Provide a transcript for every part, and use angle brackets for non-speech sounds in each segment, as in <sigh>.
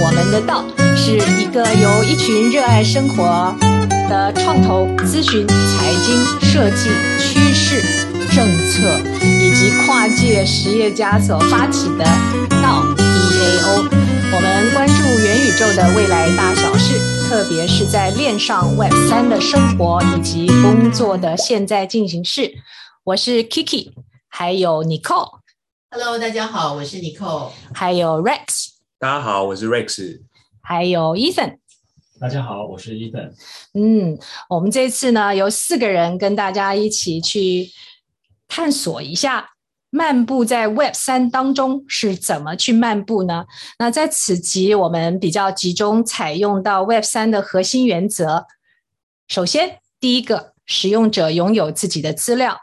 我们的道是一个由一群热爱生活的创投、咨询、财经、设计、趋势、政策以及跨界实业家所发起的道 DAO。我们关注元宇宙的未来大小事，特别是在链上 Web 三的生活以及工作的现在进行式。我是 Kiki，还有 Nicole。Hello，大家好，我是 Nicole，还有 Rex。大家好，我是 Rex，还有 Ethan。大家好，我是 Ethan。嗯，我们这次呢，由四个人跟大家一起去探索一下，漫步在 Web 三当中是怎么去漫步呢？那在此集，我们比较集中采用到 Web 三的核心原则。首先，第一个，使用者拥有自己的资料；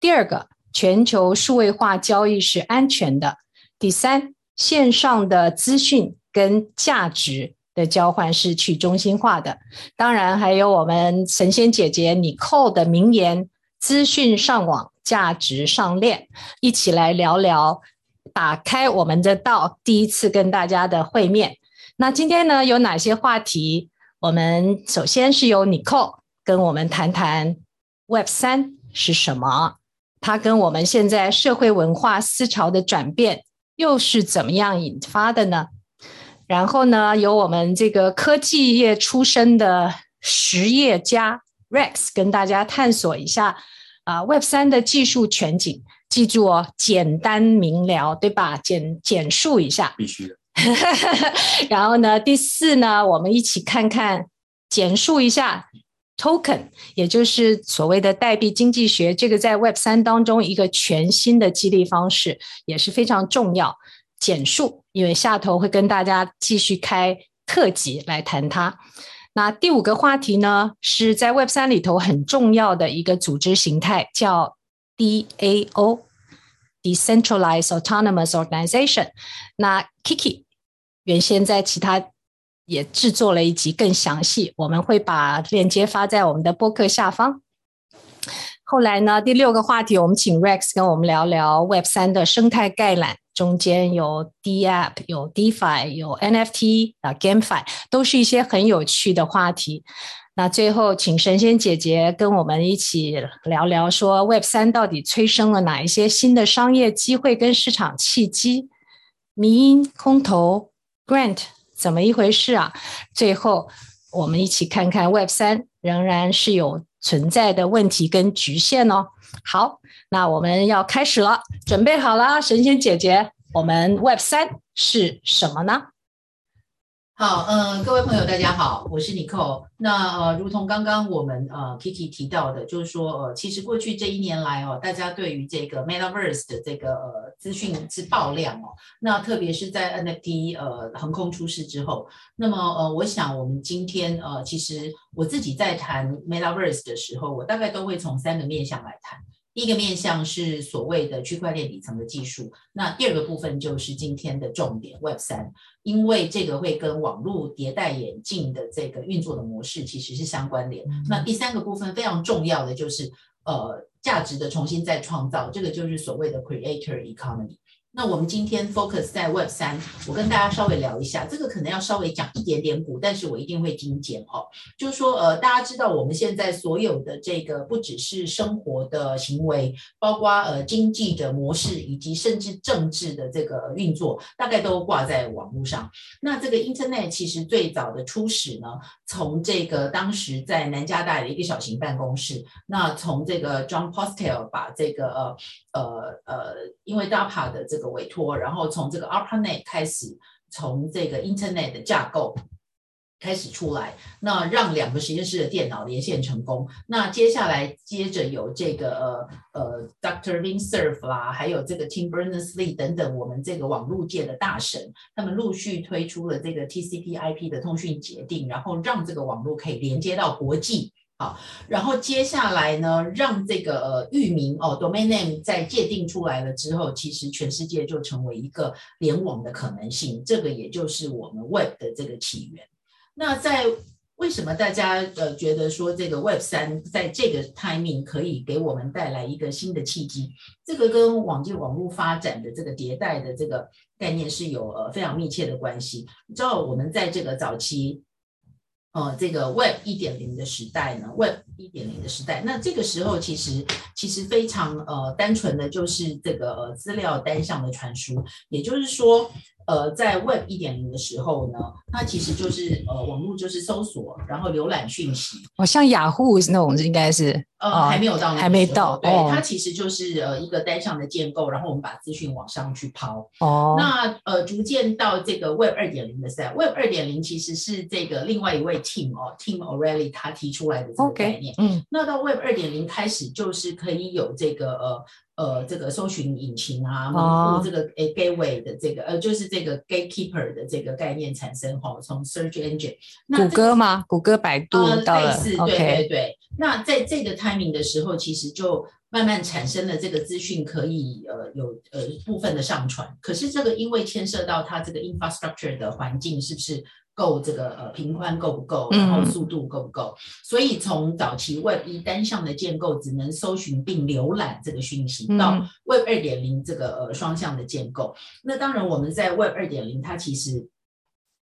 第二个，全球数位化交易是安全的；第三，线上的资讯跟价值的交换是去中心化的，当然还有我们神仙姐姐 Nicole 的名言：资讯上网，价值上链。一起来聊聊，打开我们的道，第一次跟大家的会面。那今天呢，有哪些话题？我们首先是由 Nicole 跟我们谈谈 Web 三是什么，它跟我们现在社会文化思潮的转变。又是怎么样引发的呢？然后呢，由我们这个科技业出身的实业家 Rex 跟大家探索一下啊，Web 三的技术全景。记住哦，简单明了，对吧？简简述一下，必须的。<laughs> 然后呢，第四呢，我们一起看看，简述一下。Token，也就是所谓的代币经济学，这个在 Web 三当中一个全新的激励方式，也是非常重要。简述，因为下头会跟大家继续开特辑来谈它。那第五个话题呢，是在 Web 三里头很重要的一个组织形态，叫 DAO（Decentralized Autonomous Organization）。那 Kiki 原先在其他。也制作了一集更详细，我们会把链接发在我们的播客下方。后来呢，第六个话题，我们请 Rex 跟我们聊聊 Web 三的生态概览，中间有 DApp、有 DeFi、有 NFT 啊、GameFi，都是一些很有趣的话题。那最后，请神仙姐姐跟我们一起聊聊，说 Web 三到底催生了哪一些新的商业机会跟市场契机？迷因空投 Grant。怎么一回事啊？最后，我们一起看看 Web 三仍然是有存在的问题跟局限哦。好，那我们要开始了，准备好了，神仙姐姐，我们 Web 三是什么呢？好，嗯、呃，各位朋友，大家好，我是 Nicole。那呃，如同刚刚我们呃 Kiki 提到的，就是说呃，其实过去这一年来哦，大家对于这个 Metaverse 的这个呃资讯之爆量哦，那特别是在 NFT 呃横空出世之后，那么呃，我想我们今天呃，其实我自己在谈 Metaverse 的时候，我大概都会从三个面向来谈。第一个面向是所谓的区块链底层的技术，那第二个部分就是今天的重点 Web 三，因为这个会跟网络迭代演进的这个运作的模式其实是相关联。那第三个部分非常重要的就是呃价值的重新再创造，这个就是所谓的 Creator Economy。那我们今天 focus 在 Web 三，我跟大家稍微聊一下，这个可能要稍微讲一点点古，但是我一定会精简哦。就是说，呃，大家知道我们现在所有的这个不只是生活的行为，包括呃经济的模式，以及甚至政治的这个运作，大概都挂在网络上。那这个 Internet 其实最早的初始呢，从这个当时在南加大的一个小型办公室，那从这个 John Postel 把这个呃呃呃，因为 DAPA 的这委托，然后从这个 ARPANET 开始，从这个 Internet 的架构开始出来，那让两个实验室的电脑连线成功。那接下来接着有这个呃呃 Dr. Vint Cerf 啦，还有这个 Tim Berners-Lee 等等，我们这个网络界的大神，他们陆续推出了这个 TCP/IP 的通讯协定，然后让这个网络可以连接到国际。好，然后接下来呢，让这个呃域名哦，domain name 在界定出来了之后，其实全世界就成为一个联网的可能性。这个也就是我们 Web 的这个起源。那在为什么大家呃觉得说这个 Web 三在这个 timing 可以给我们带来一个新的契机？这个跟网际网络发展的这个迭代的这个概念是有呃非常密切的关系。你知道我们在这个早期。呃，这个 Web 一点零的时代呢，Web 一点零的时代，那这个时候其实其实非常呃单纯的就是这个呃资料单向的传输，也就是说。呃，在 Web 一点零的时候呢，它其实就是呃，网络就是搜索，然后浏览讯息。哦，像雅虎那种应该是呃还没有到那，还没到。对，哦、它其实就是呃一个单向的建构，然后我们把资讯往上去抛。哦。那呃，逐渐到这个 Web 二点零的时代，Web 二点零其实是这个另外一位 Team 哦，Team O'Reilly 他提出来的这个概念。Okay, 嗯。那到 Web 二点零开始，就是可以有这个呃。呃，这个搜寻引擎啊，门户这个诶 gateway 的这个呃，就是这个 gatekeeper 的这个概念产生哈，从 search engine，那谷歌吗？谷歌、百度到了，类似，对对对。那在这个 timing 的时候，其实就慢慢产生了这个资讯可以呃有呃部分的上传，可是这个因为牵涉到它这个 infrastructure 的环境是不是？够这个呃频宽够不够，然后速度够不够？嗯、所以从早期 Web 一单向的建构，只能搜寻并浏览这个讯息，到 Web 二点零这个呃双向的建构。那当然我们在 Web 二点零，它其实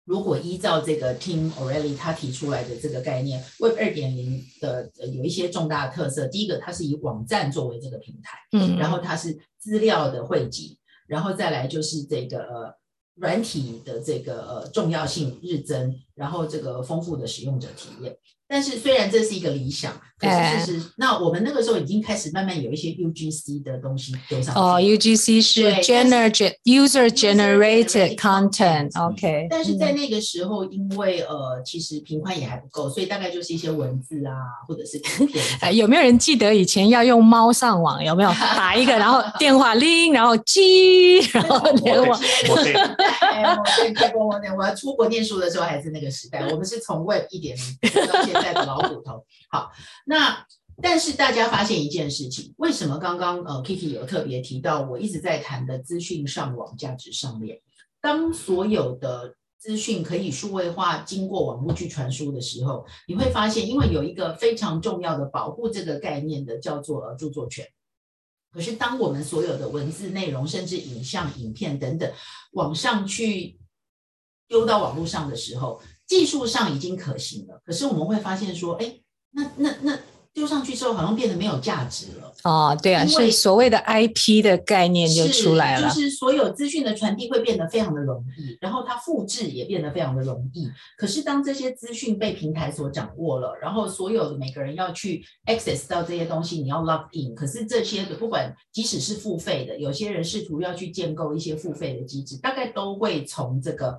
如果依照这个 Tim O'Reilly 他提出来的这个概念，Web 二点零的有一些重大的特色。第一个，它是以网站作为这个平台，嗯，然后它是资料的汇集，然后再来就是这个呃。软体的这个呃重要性日增，然后这个丰富的使用者体验。但是虽然这是一个理想，可是事实，那我们那个时候已经开始慢慢有一些 UGC 的东西丢上去。哦，UGC 是 Generate User Generated Content，OK。但是在那个时候，因为呃，其实频宽也还不够，所以大概就是一些文字啊，或者是图片。<laughs> 哎，有没有人记得以前要用猫上网？有没有 <laughs> 打一个，然后电话铃，然后机，然后联网？我对，我我我要出国念书的时候还是那个时代，我们是从 Web 一点零到现在。在的老骨头，好，那但是大家发现一件事情，为什么刚刚呃 Kiki 有特别提到我一直在谈的资讯上网价值上面，当所有的资讯可以数位化，经过网络去传输的时候，你会发现，因为有一个非常重要的保护这个概念的叫做著作权。可是当我们所有的文字内容，甚至影像、影片等等，往上去丢到网络上的时候，技术上已经可行了，可是我们会发现说，哎，那那那丢上去之后，好像变得没有价值了。哦，对啊，是所谓的 IP 的概念就出来了，就是所有资讯的传递会变得非常的容易，然后它复制也变得非常的容易。可是当这些资讯被平台所掌握了，然后所有的每个人要去 access 到这些东西，你要 log in。可是这些的不管即使是付费的，有些人试图要去建构一些付费的机制，大概都会从这个。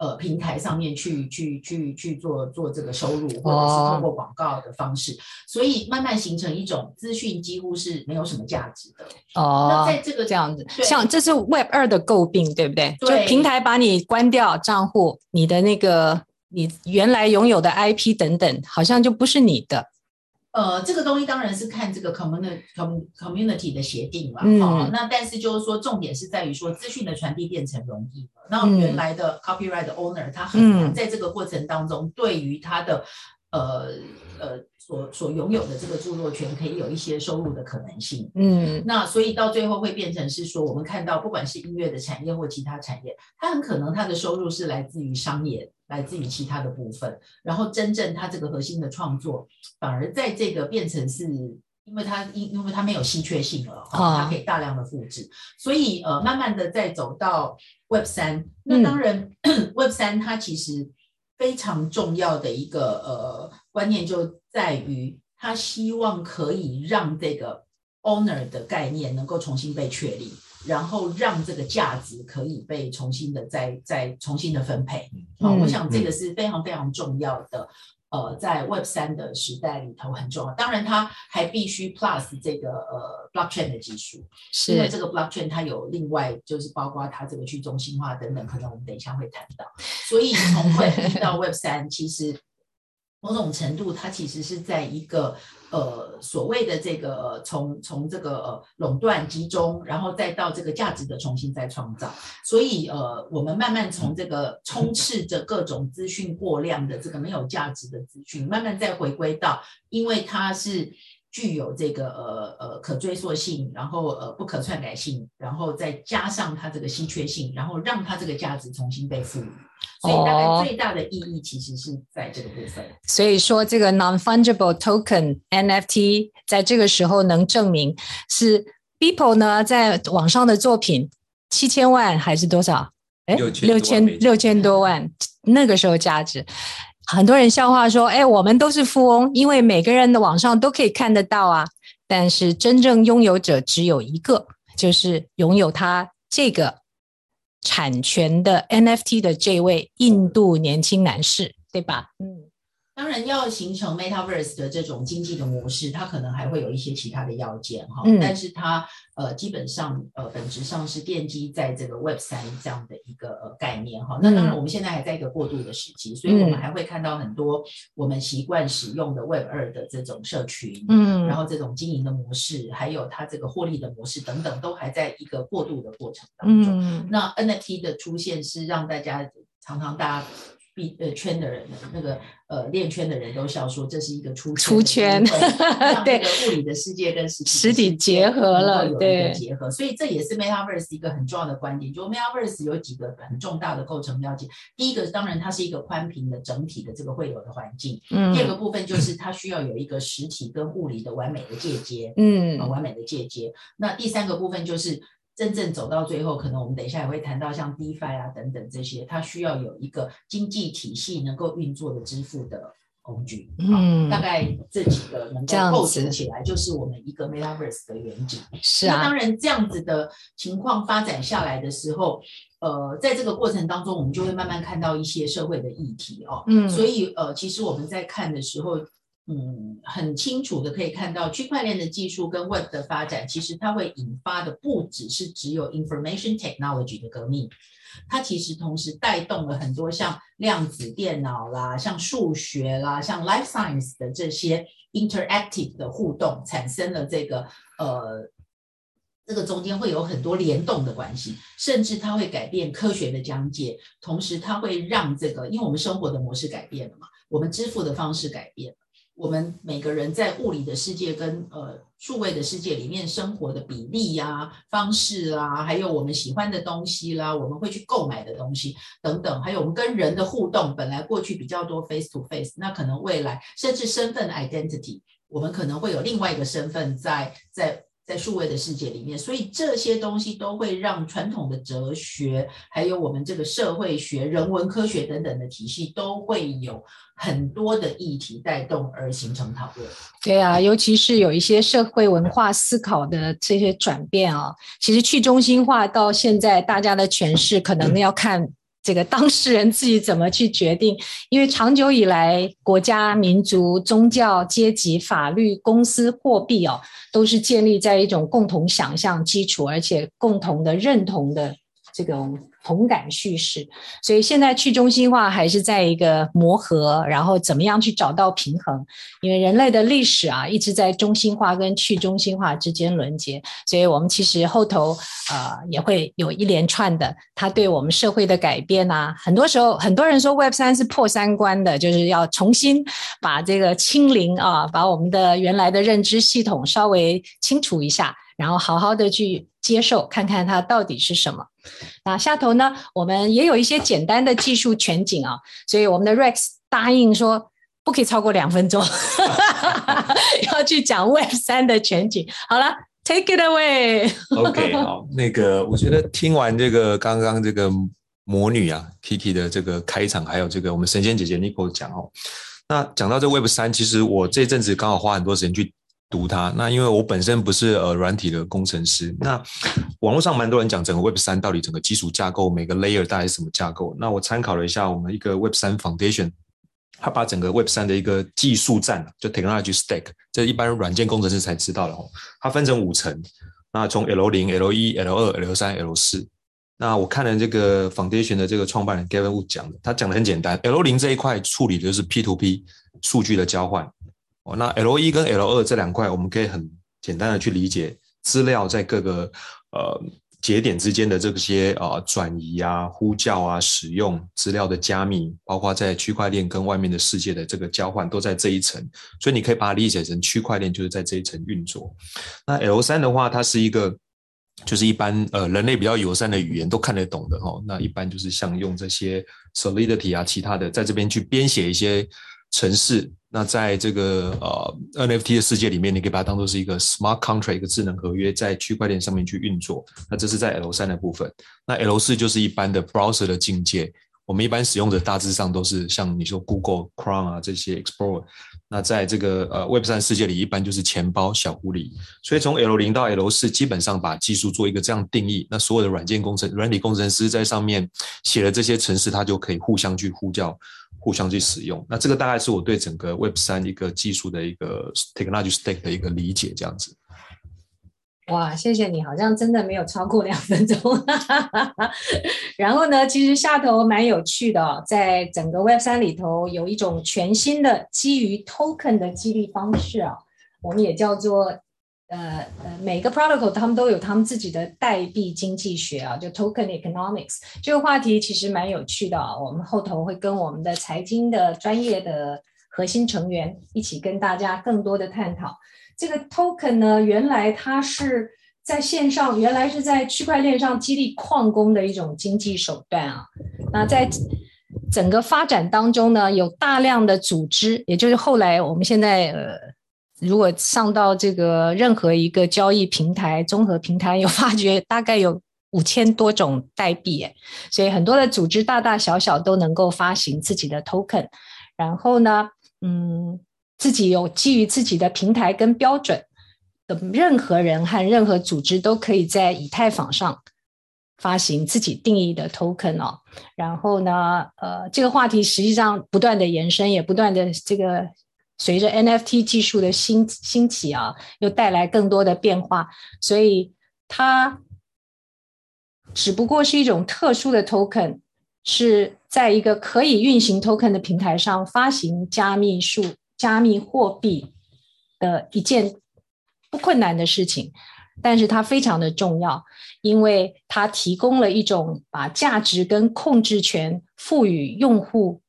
呃，平台上面去去去去做做这个收入，或者是通过广告的方式，哦、所以慢慢形成一种资讯几乎是没有什么价值的。哦，那在这个这样子，像这是 Web 二的诟病，对不对？对，就平台把你关掉账户，你的那个你原来拥有的 IP 等等，好像就不是你的。呃，这个东西当然是看这个 community community 的协定嘛，嗯、哦，那但是就是说，重点是在于说，资讯的传递变成容易了。那原来的 copyright owner 他很难在这个过程当中，对于他的、嗯、呃呃所所拥有的这个著作权，可以有一些收入的可能性。嗯，那所以到最后会变成是说，我们看到不管是音乐的产业或其他产业，它很可能它的收入是来自于商业。来自于其他的部分，然后真正它这个核心的创作，反而在这个变成是，因为它因因为它没有稀缺性了，它可以大量的复制，所以呃，慢慢的再走到 Web 三，那当然、嗯、Web 三它其实非常重要的一个呃观念就在于，他希望可以让这个 owner 的概念能够重新被确立。然后让这个价值可以被重新的再再重新的分配，好、嗯，我想这个是非常非常重要的，嗯、呃，在 Web 三的时代里头很重要。当然，它还必须 Plus 这个呃 Blockchain 的技术，是因为这个 Blockchain 它有另外就是包括它这个去中心化等等，可能我们等一下会谈到。所以从 Web 一到 Web 三，其实某种程度，它其实是在一个呃所谓的这个从从这个垄断集中，然后再到这个价值的重新再创造。所以呃，我们慢慢从这个充斥着各种资讯过量的这个没有价值的资讯，慢慢再回归到，因为它是。具有这个呃呃可追溯性，然后呃不可篡改性，然后再加上它这个稀缺性，然后让它这个价值重新被赋予。所以大概最大的意义其实是在这个部分。哦、所以说这个 non-fungible token NFT 在这个时候能证明是 People 呢在网上的作品七千万还是多少？哎，六千六千多万那个时候价值。很多人笑话说：“哎，我们都是富翁，因为每个人的网上都可以看得到啊。但是真正拥有者只有一个，就是拥有他这个产权的 NFT 的这位印度年轻男士，对吧？”嗯。当然，要形成 Metaverse 的这种经济的模式，它可能还会有一些其他的要件哈。嗯、但是它呃基本上呃本质上是奠基在这个 Web 三这样的一个呃概念哈。那当然，我们现在还在一个过渡的时期，嗯、所以我们还会看到很多我们习惯使用的 Web 二的这种社群，嗯，然后这种经营的模式，还有它这个获利的模式等等，都还在一个过渡的过程当中。嗯、那 NFT 的出现是让大家常常大家。币呃圈的人，那个呃练圈的人都笑说，这是一个出出圈，<laughs> 对，这个物理的世界跟实体实体结合了，有一个结合，所以这也是 Metaverse 一个很重要的观点。就 Metaverse 有几个很重大的构成要件，第一个当然它是一个宽频的整体的这个会有的环境，嗯，第二个部分就是它需要有一个实体跟物理的完美的界接，嗯，完美的界接。那第三个部分就是。真正走到最后，可能我们等一下也会谈到像 DeFi 啊等等这些，它需要有一个经济体系能够运作的支付的工具。嗯，大概这几个能够构成起来，就是我们一个 Metaverse 的远景。是啊，那当然这样子的情况发展下来的时候，呃，在这个过程当中，我们就会慢慢看到一些社会的议题哦。嗯，所以呃，其实我们在看的时候。嗯，很清楚的可以看到，区块链的技术跟 Web 的发展，其实它会引发的不只是只有 Information Technology 的革命，它其实同时带动了很多像量子电脑啦、像数学啦、像 Life Science 的这些 Interactive 的互动，产生了这个呃，这个中间会有很多联动的关系，甚至它会改变科学的讲解，同时它会让这个，因为我们生活的模式改变了嘛，我们支付的方式改变。我们每个人在物理的世界跟呃数位的世界里面生活的比例呀、啊、方式啊，还有我们喜欢的东西啦，我们会去购买的东西等等，还有我们跟人的互动，本来过去比较多 face to face，那可能未来甚至身份 identity，我们可能会有另外一个身份在在。在数位的世界里面，所以这些东西都会让传统的哲学，还有我们这个社会学、人文科学等等的体系，都会有很多的议题带动而形成讨论。对啊，尤其是有一些社会文化思考的这些转变啊，其实去中心化到现在，大家的诠释可能要看。这个当事人自己怎么去决定？因为长久以来，国家、民族、宗教、阶级、法律、公司、货币哦，都是建立在一种共同想象基础，而且共同的认同的这种。同感叙事，所以现在去中心化还是在一个磨合，然后怎么样去找到平衡？因为人类的历史啊，一直在中心化跟去中心化之间轮结，所以我们其实后头呃也会有一连串的它对我们社会的改变啊。很多时候很多人说 Web 三是破三观的，就是要重新把这个清零啊，把我们的原来的认知系统稍微清除一下，然后好好的去接受，看看它到底是什么。那下头呢，我们也有一些简单的技术全景啊，所以我们的 Rex 答应说不可以超过两分钟，<laughs> 要去讲 Web 三的全景。好了，Take it away。OK，好，那个我觉得听完这个刚刚这个魔女啊 Kiki 的这个开场，还有这个我们神仙姐姐 Nicole 讲哦，那讲到这 Web 三，其实我这阵子刚好花很多时间去。读它，那因为我本身不是呃软体的工程师，那网络上蛮多人讲整个 Web 三到底整个基础架构每个 layer 大概是什么架构，那我参考了一下我们一个 Web 三 Foundation，它把整个 Web 三的一个技术站就 Technology Stack，这一般软件工程师才知道的哦，它分成五层，那从 L 零、L 一、L 二、L 三、L 四，那我看了这个 Foundation 的这个创办人 Gavin Wood 讲的，他讲的很简单，L 零这一块处理的就是 P to P 数据的交换。那 L 一跟 L 二这两块，我们可以很简单的去理解资料在各个呃。节点之间的这些啊转移啊、呼叫啊、使用资料的加密，包括在区块链跟外面的世界的这个交换，都在这一层。所以你可以把它理解成区块链就是在这一层运作。那 L 三的话，它是一个就是一般呃人类比较友善的语言都看得懂的哦。那一般就是像用这些 Solidity 啊、其他的，在这边去编写一些城市。那在这个呃 NFT 的世界里面，你可以把它当做是一个 smart contract，一个智能合约，在区块链上面去运作。那这是在 L 三的部分。那 L 四就是一般的 browser 的境界。我们一般使用者大致上都是像你说 Google Chrome 啊这些 Explorer。那在这个呃 Web 三世界里，一般就是钱包、小狐狸。所以从 L 零到 L 四，基本上把技术做一个这样定义。那所有的软件工程、软体工程师在上面写了这些程式，它就可以互相去呼叫。互相去使用，那这个大概是我对整个 Web 三一个技术的一个 technology stack 的一个理解，这样子。哇，谢谢你，好像真的没有超过两分钟。<laughs> 然后呢，其实下头蛮有趣的哦，在整个 Web 三里头有一种全新的基于 token 的激励方式啊，我们也叫做。呃呃，每个 protocol 他们都有他们自己的代币经济学啊，就 token economics 这个话题其实蛮有趣的啊。我们后头会跟我们的财经的专业的核心成员一起跟大家更多的探讨。这个 token 呢，原来它是在线上，原来是在区块链上激励矿工的一种经济手段啊。那在整个发展当中呢，有大量的组织，也就是后来我们现在呃。如果上到这个任何一个交易平台、综合平台，有发觉大概有五千多种代币，所以很多的组织大大小小都能够发行自己的 token，然后呢，嗯，自己有基于自己的平台跟标准的，任何人和任何组织都可以在以太坊上发行自己定义的 token 哦。然后呢，呃，这个话题实际上不断的延伸，也不断的这个。随着 NFT 技术的兴兴起啊，又带来更多的变化，所以它只不过是一种特殊的 token，是在一个可以运行 token 的平台上发行加密数、加密货币的一件不困难的事情，但是它非常的重要，因为它提供了一种把价值跟控制权赋予用户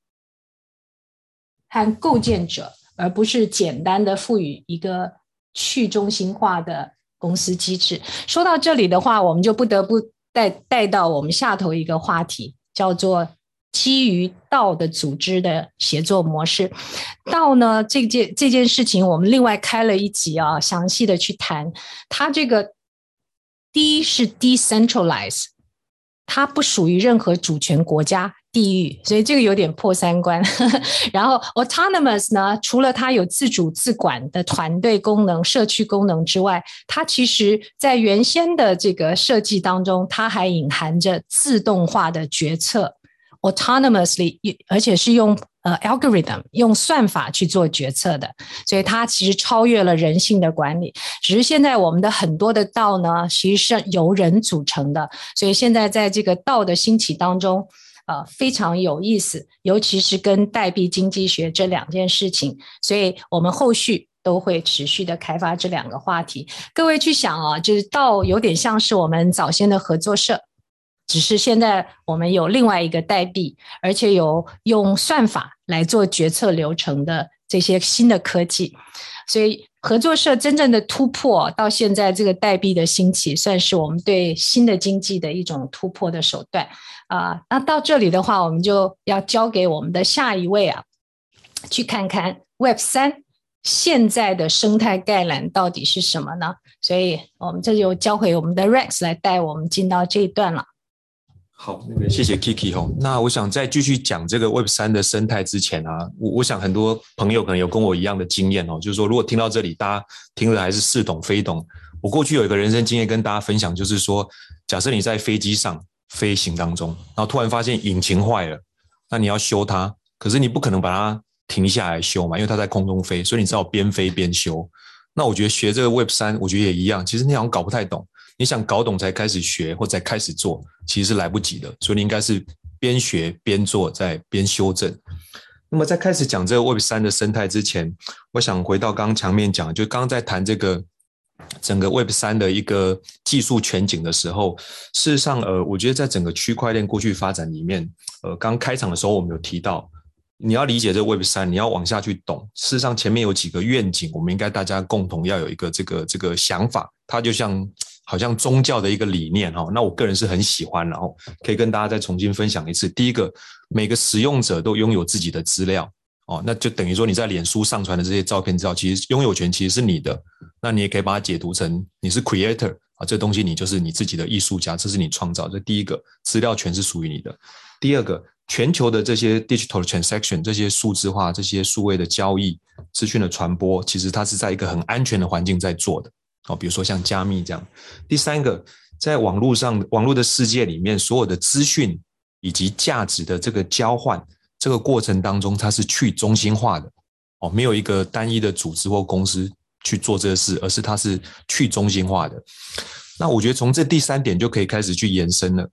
和构建者。而不是简单的赋予一个去中心化的公司机制。说到这里的话，我们就不得不带带到我们下头一个话题，叫做基于道的组织的协作模式。道呢，这件这件事情，我们另外开了一集啊，详细的去谈。它这个第一是 decentralize，它不属于任何主权国家。地域，所以这个有点破三观。<laughs> 然后，autonomous 呢，除了它有自主自管的团队功能、社区功能之外，它其实在原先的这个设计当中，它还隐含着自动化的决策，autonomously，而且是用呃 algorithm 用算法去做决策的，所以它其实超越了人性的管理。只是现在我们的很多的道呢，其实是由人组成的，所以现在在这个道的兴起当中。呃，非常有意思，尤其是跟代币经济学这两件事情，所以我们后续都会持续的开发这两个话题。各位去想啊，就是倒有点像是我们早先的合作社，只是现在我们有另外一个代币，而且有用算法来做决策流程的这些新的科技，所以。合作社真正的突破到现在，这个代币的兴起，算是我们对新的经济的一种突破的手段啊。那到这里的话，我们就要交给我们的下一位啊，去看看 Web 三现在的生态概览到底是什么呢？所以，我们这就交回我们的 Rex 来带我们进到这一段了。好，那个谢谢 Kiki 哦。那我想在继续讲这个 Web 三的生态之前啊，我我想很多朋友可能有跟我一样的经验哦，就是说如果听到这里，大家听了还是似懂非懂。我过去有一个人生经验跟大家分享，就是说，假设你在飞机上飞行当中，然后突然发现引擎坏了，那你要修它，可是你不可能把它停下来修嘛，因为它在空中飞，所以你只好边飞边修。那我觉得学这个 Web 三，我觉得也一样，其实你好像搞不太懂。你想搞懂才开始学或才开始做，其实是来不及的。所以你应该是边学边做，再边修正。那么在开始讲这个 Web 三的生态之前，我想回到刚刚墙面讲，就刚刚在谈这个整个 Web 三的一个技术全景的时候，事实上，呃，我觉得在整个区块链过去发展里面，呃，刚开场的时候我们有提到，你要理解这个 Web 三，你要往下去懂。事实上，前面有几个愿景，我们应该大家共同要有一个这个这个想法，它就像。好像宗教的一个理念哈，那我个人是很喜欢，然后可以跟大家再重新分享一次。第一个，每个使用者都拥有自己的资料哦，那就等于说你在脸书上传的这些照片资料，其实拥有权其实是你的。那你也可以把它解读成你是 creator 啊，这东西你就是你自己的艺术家，这是你创造。这第一个，资料权是属于你的。第二个，全球的这些 digital transaction，这些数字化、这些数位的交易、资讯的传播，其实它是在一个很安全的环境在做的。哦，比如说像加密这样。第三个，在网络上，网络的世界里面，所有的资讯以及价值的这个交换，这个过程当中，它是去中心化的。哦，没有一个单一的组织或公司去做这个事，而是它是去中心化的。那我觉得从这第三点就可以开始去延伸了。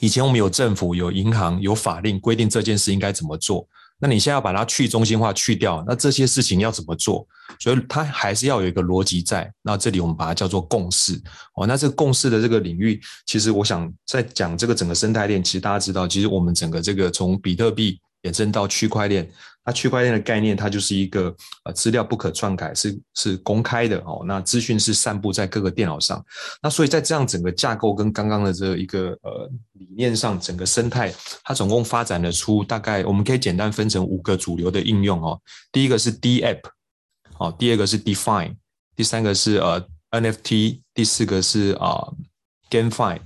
以前我们有政府、有银行、有法令规定这件事应该怎么做。那你现在要把它去中心化去掉，那这些事情要怎么做？所以它还是要有一个逻辑在。那这里我们把它叫做共识哦。那这个共识的这个领域，其实我想在讲这个整个生态链，其实大家知道，其实我们整个这个从比特币。衍生到区块链，那区块链的概念，它就是一个呃资料不可篡改，是是公开的哦。那资讯是散布在各个电脑上，那所以在这样整个架构跟刚刚的这一个呃理念上，整个生态它总共发展了出大概我们可以简单分成五个主流的应用哦。第一个是 DApp，哦，第二个是 define，第三个是呃 NFT，第四个是啊 GameFi。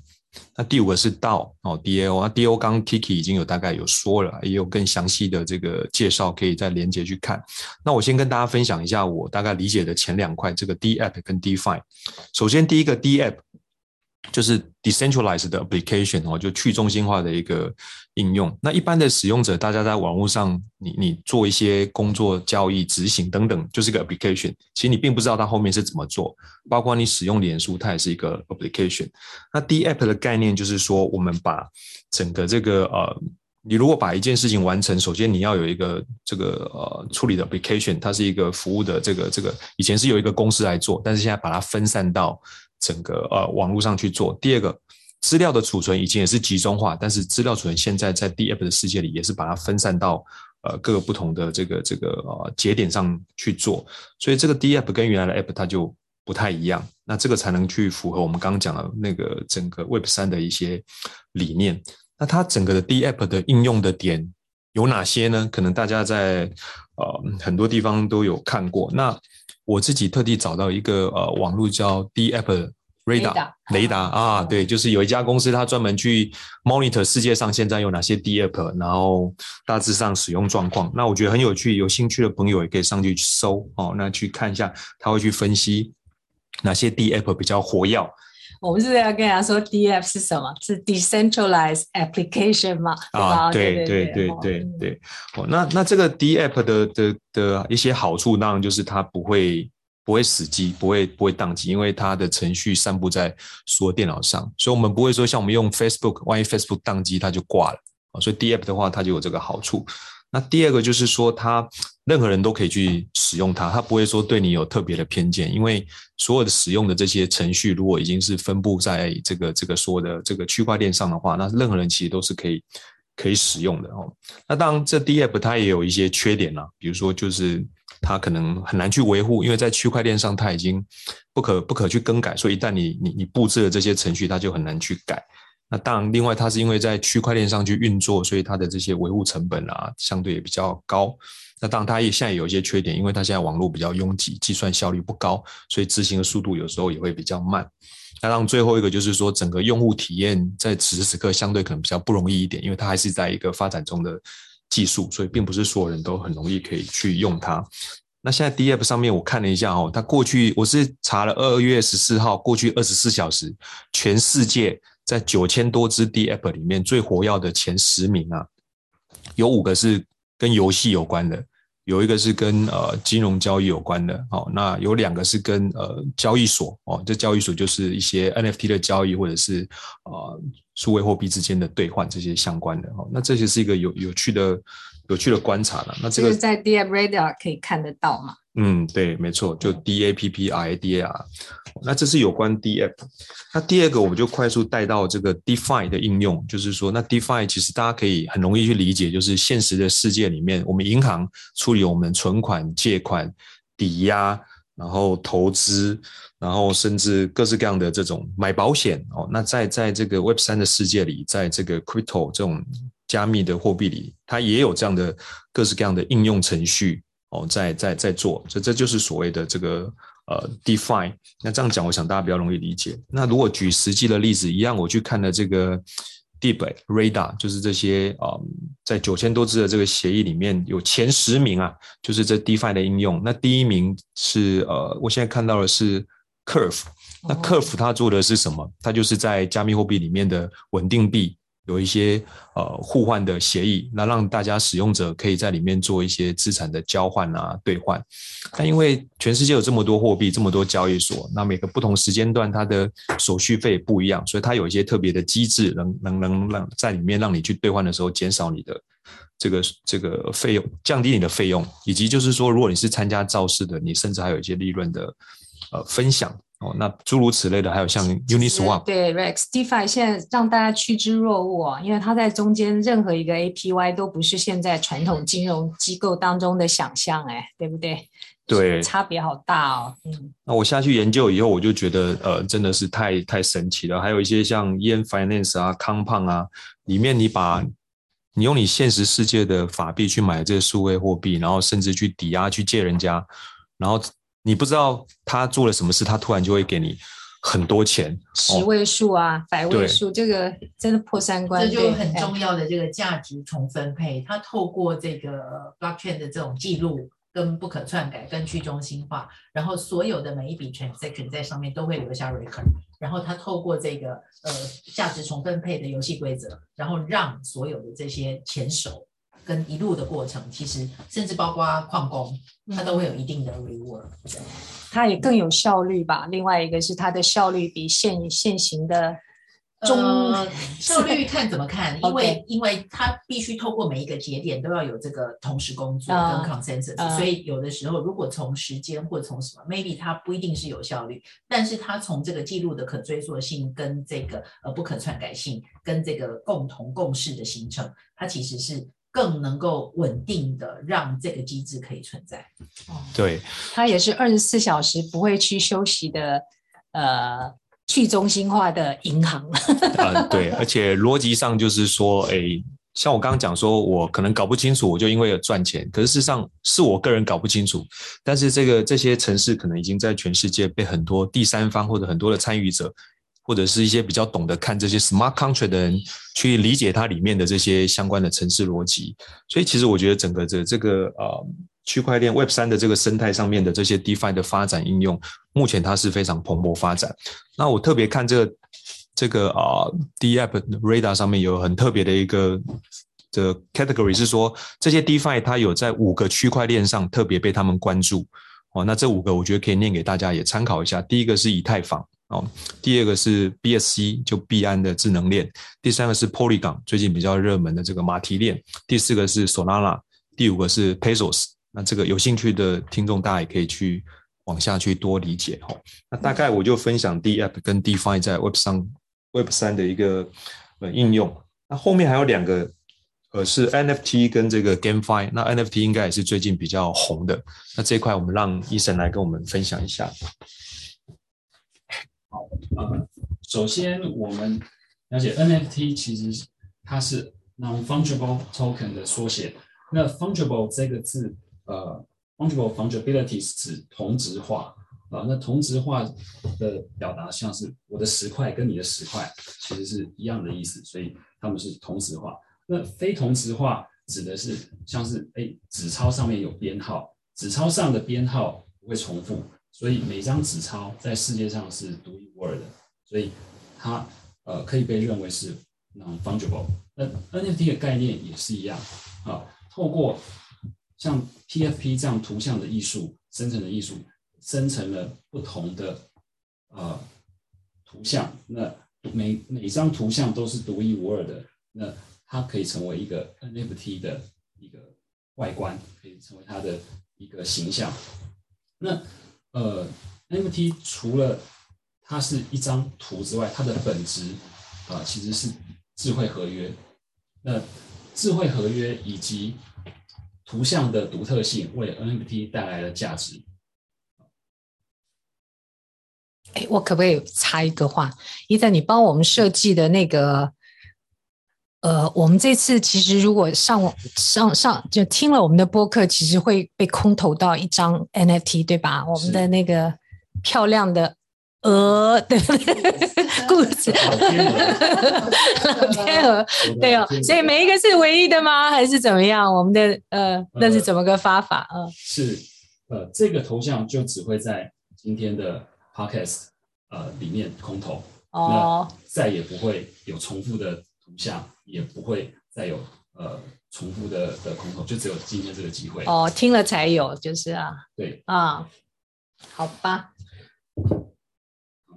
那第五个是 DAO 哦，DAO 那 DAO 刚刚 Kiki 已经有大概有说了，也有更详细的这个介绍，可以再连接去看。那我先跟大家分享一下我大概理解的前两块，这个 DApp 跟 Define。首先第一个 DApp。就是 decentralized application 哦，就去中心化的一个应用。那一般的使用者，大家在网络上你，你做一些工作、交易、执行等等，就是一个 application。其实你并不知道它后面是怎么做。包括你使用脸书，它也是一个 application。那 DApp 的概念就是说，我们把整个这个呃，你如果把一件事情完成，首先你要有一个这个呃处理的 application，它是一个服务的这个这个，以前是有一个公司来做，但是现在把它分散到。整个呃网络上去做。第二个，资料的储存以前也是集中化，但是资料储存现在在 DApp 的世界里也是把它分散到呃各个不同的这个这个呃节点上去做，所以这个 DApp 跟原来的 App 它就不太一样，那这个才能去符合我们刚刚讲的那个整个 Web 三的一些理念。那它整个的 DApp 的应用的点有哪些呢？可能大家在呃很多地方都有看过。那我自己特地找到一个呃网络叫 DApp Radar 雷达 <laughs> 啊，对，就是有一家公司，它专门去 monitor 世界上现在有哪些 DApp，然后大致上使用状况。那我觉得很有趣，有兴趣的朋友也可以上去搜哦，那去看一下，他会去分析哪些 DApp 比较活跃。我们是要跟大家说，DApp 是什么？是 decentralized application 嘛？啊，对对对对对。哦，那那这个 DApp 的的的一些好处，当然就是它不会不会死机，不会不会宕机，因为它的程序散布在所有电脑上，所以我们不会说像我们用 Facebook，万一 Facebook 宕机，它就挂了。所以 DApp 的话，它就有这个好处。那第二个就是说，他任何人都可以去使用它，它不会说对你有特别的偏见，因为所有的使用的这些程序，如果已经是分布在这个这个所有的这个区块链上的话，那任何人其实都是可以可以使用的哦。那当然，这 DApp 它也有一些缺点啦，比如说就是它可能很难去维护，因为在区块链上它已经不可不可去更改，所以一旦你你你布置了这些程序，它就很难去改。那当然，另外它是因为在区块链上去运作，所以它的这些维护成本啊，相对也比较高。那当然，它也现在有一些缺点，因为它现在网络比较拥挤，计算效率不高，所以执行的速度有时候也会比较慢。那当然，最后一个就是说，整个用户体验在此时此刻相对可能比较不容易一点，因为它还是在一个发展中的技术，所以并不是所有人都很容易可以去用它。那现在 DApp 上面我看了一下哦，它过去我是查了二月十四号，过去二十四小时，全世界。在九千多支 DApp 里面，最活跃的前十名啊，有五个是跟游戏有关的，有一个是跟呃金融交易有关的，哦，那有两个是跟呃交易所哦，这交易所就是一些 NFT 的交易或者是呃数位货币之间的兑换这些相关的哦，那这些是一个有有趣的有趣的观察了。那这个是在 DApp Radar 可以看得到吗？嗯，对，没错，就 D A P P R A D A R。那这是有关 DApp。那第二个，我们就快速带到这个 DeFi 的应用，就是说，那 DeFi 其实大家可以很容易去理解，就是现实的世界里面，我们银行处理我们存款、借款、抵押，然后投资，然后甚至各式各样的这种买保险哦。那在在这个 Web 三的世界里，在这个 Crypto 这种加密的货币里，它也有这样的各式各样的应用程序。哦，在在在做，这这就是所谓的这个呃 define。那这样讲，我想大家比较容易理解。那如果举实际的例子，一样，我去看了这个 Deep Radar，就是这些啊、呃，在九千多只的这个协议里面有前十名啊，就是这 define 的应用。那第一名是呃，我现在看到的是 Curve。那 Curve 它做的是什么？它就是在加密货币里面的稳定币。有一些呃互换的协议，那让大家使用者可以在里面做一些资产的交换啊兑换。但因为全世界有这么多货币，这么多交易所，那每个不同时间段它的手续费不一样，所以它有一些特别的机制，能能能让在里面让你去兑换的时候减少你的这个这个费用，降低你的费用，以及就是说，如果你是参加造势的，你甚至还有一些利润的呃分享。哦，那诸如此类的，还有像 Uniswap，对 Rex DeFi 现在让大家趋之若鹜啊，因为它在中间任何一个 APY 都不是现在传统金融机构当中的想象，哎，对不对？对，差别好大哦。嗯，那我下去研究以后，我就觉得呃，真的是太太神奇了。还有一些像 Yen Finance 啊、Compound 啊，里面你把你用你现实世界的法币去买这些数位货币，然后甚至去抵押去借人家，然后。你不知道他做了什么事，他突然就会给你很多钱，十位数啊，哦、百位数，这个真的破三关。这就很重要的这个价值重分配，它透过这个 blockchain 的这种记录跟不可篡改跟去中心化，然后所有的每一笔 transaction 在上面都会留下 record，然后它透过这个呃价值重分配的游戏规则，然后让所有的这些钱手。跟一路的过程，其实甚至包括矿工，它都会有一定的 reward，它也更有效率吧。另外一个是它的效率比现现行的中、呃、<laughs> 效率看怎么看，因为因为它必须透过每一个节点都要有这个同时工作跟 consensus，、uh, uh, 所以有的时候如果从时间或从什么，maybe 它不一定是有效率，但是它从这个记录的可追溯性跟这个呃不可篡改性跟这个共同共识的形成，它其实是。更能够稳定的让这个机制可以存在。对，它也是二十四小时不会去休息的，呃，去中心化的银行。<laughs> 呃，对，而且逻辑上就是说，哎，像我刚刚讲说，我可能搞不清楚，我就因为有赚钱，可是事实上是我个人搞不清楚，但是这个这些城市可能已经在全世界被很多第三方或者很多的参与者。或者是一些比较懂得看这些 smart contract 的人去理解它里面的这些相关的城市逻辑，所以其实我觉得整个这这个呃区块链 Web 三的这个生态上面的这些 DeFi 的发展应用，目前它是非常蓬勃发展。那我特别看这个这个啊、呃、DApp Radar 上面有很特别的一个的 category 是说，这些 DeFi 它有在五个区块链上特别被他们关注哦。那这五个我觉得可以念给大家也参考一下。第一个是以太坊。哦，第二个是 BSC，就币安的智能链；第三个是 Polygon，最近比较热门的这个马蹄链；第四个是 Solana；第五个是 Paxos。那这个有兴趣的听众，大家也可以去往下去多理解哈。那大概我就分享 DApp 跟 DeFi 在 Web 上 Web 三的一个呃应用。那后面还有两个，呃，是 NFT 跟这个 GameFi。那 NFT 应该也是最近比较红的。那这一块我们让 Ethan 来跟我们分享一下。好，呃，首先我们了解 NFT 其实它是 non-fungible token 的缩写。那 fungible 这个字，呃，fungible fungibility 是指同质化啊、那同质化的表达像是我的十块跟你的十块其实是一样的意思，所以他们是同质化。那非同质化指的是像是哎，纸钞上面有编号，纸钞上的编号不会重复。所以每张纸钞在世界上是独一无二的，所以它呃可以被认为是 non-fungible。那 NFT 的概念也是一样啊，透过像 PFP 这样图像的艺术生成的艺术，生成了不同的呃图像，那每每张图像都是独一无二的，那它可以成为一个 NFT 的一个外观，可以成为它的一个形象。那呃，NFT 除了它是一张图之外，它的本质啊、其实是智慧合约。那智慧合约以及图像的独特性为 NFT 带来了价值。哎，我可不可以插一个话？一在你帮我们设计的那个，呃，我们这次其实如果上网上上就听了我们的播客，其实会被空投到一张 NFT，对吧？我们的那个漂亮的。鹅，对不对？<laughs> 故事，<laughs> 老天鹅，对哦，所以每一个是唯一的吗？还是怎么样？我们的呃，那是怎么个发法？嗯、呃，是呃，这个头像就只会在今天的 podcast 呃里面空投哦，那再也不会有重复的图像，也不会再有呃重复的的空投，就只有今天这个机会哦，听了才有，就是啊，对啊，好吧。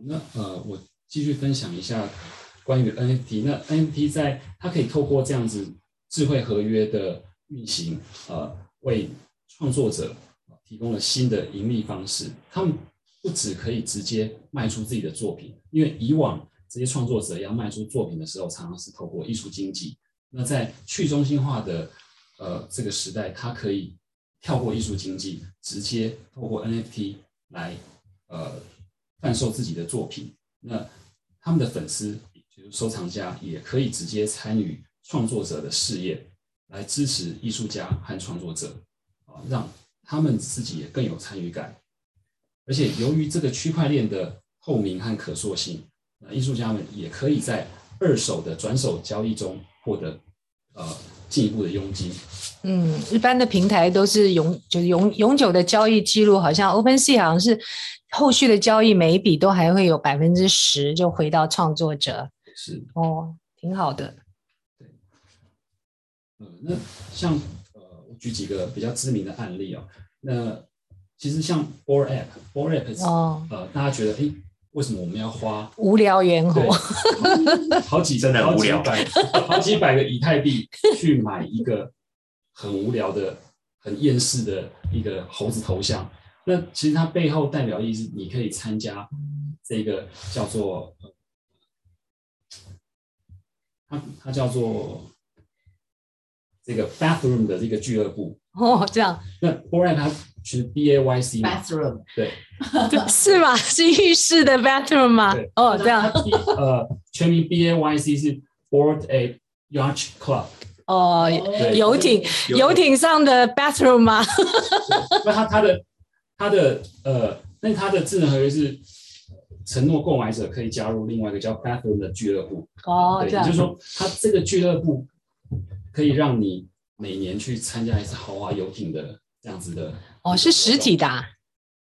那呃，我继续分享一下关于 NFT。那 NFT 在它可以透过这样子智慧合约的运行，呃，为创作者提供了新的盈利方式。他们不只可以直接卖出自己的作品，因为以往这些创作者要卖出作品的时候，常常是透过艺术经济。那在去中心化的呃这个时代，它可以跳过艺术经济，直接透过 NFT 来呃。贩售自己的作品，那他们的粉丝，就是收藏家，也可以直接参与创作者的事业，来支持艺术家和创作者，啊，让他们自己也更有参与感。而且由于这个区块链的透明和可塑性，艺术家们也可以在二手的转手交易中获得呃进一步的佣金。嗯，一般的平台都是永就是永永久的交易记录，好像 OpenSea 好像是。后续的交易每一笔都还会有百分之十就回到创作者，是哦，挺好的。对，呃，那像呃，我举几个比较知名的案例哦。那其实像 Bored Ape，Bored Ape，哦，呃，大家觉得，哎，为什么我们要花无聊猿猴 <laughs> 好几真的无聊，好几百好几百个以太币去买一个很无聊的、很厌世的一个猴子头像？那其实它背后代表意思，你可以参加这个叫做，它它叫做这个 bathroom 的这个俱乐部哦，这样。那它其实 B A Y C bathroom 对，是吗？是浴室的 bathroom 吗？哦，这样。呃，全名 B A Y C 是 Ape Yacht Club 哦，游艇游艇上的 bathroom 吗？那它它的。它的呃，那它的智能合约是承诺购买者可以加入另外一个叫 Bathroom 的俱乐部。哦，对，也就是说，它这个俱乐部可以让你每年去参加一次豪华游艇的这样子的。哦，是实体的、啊。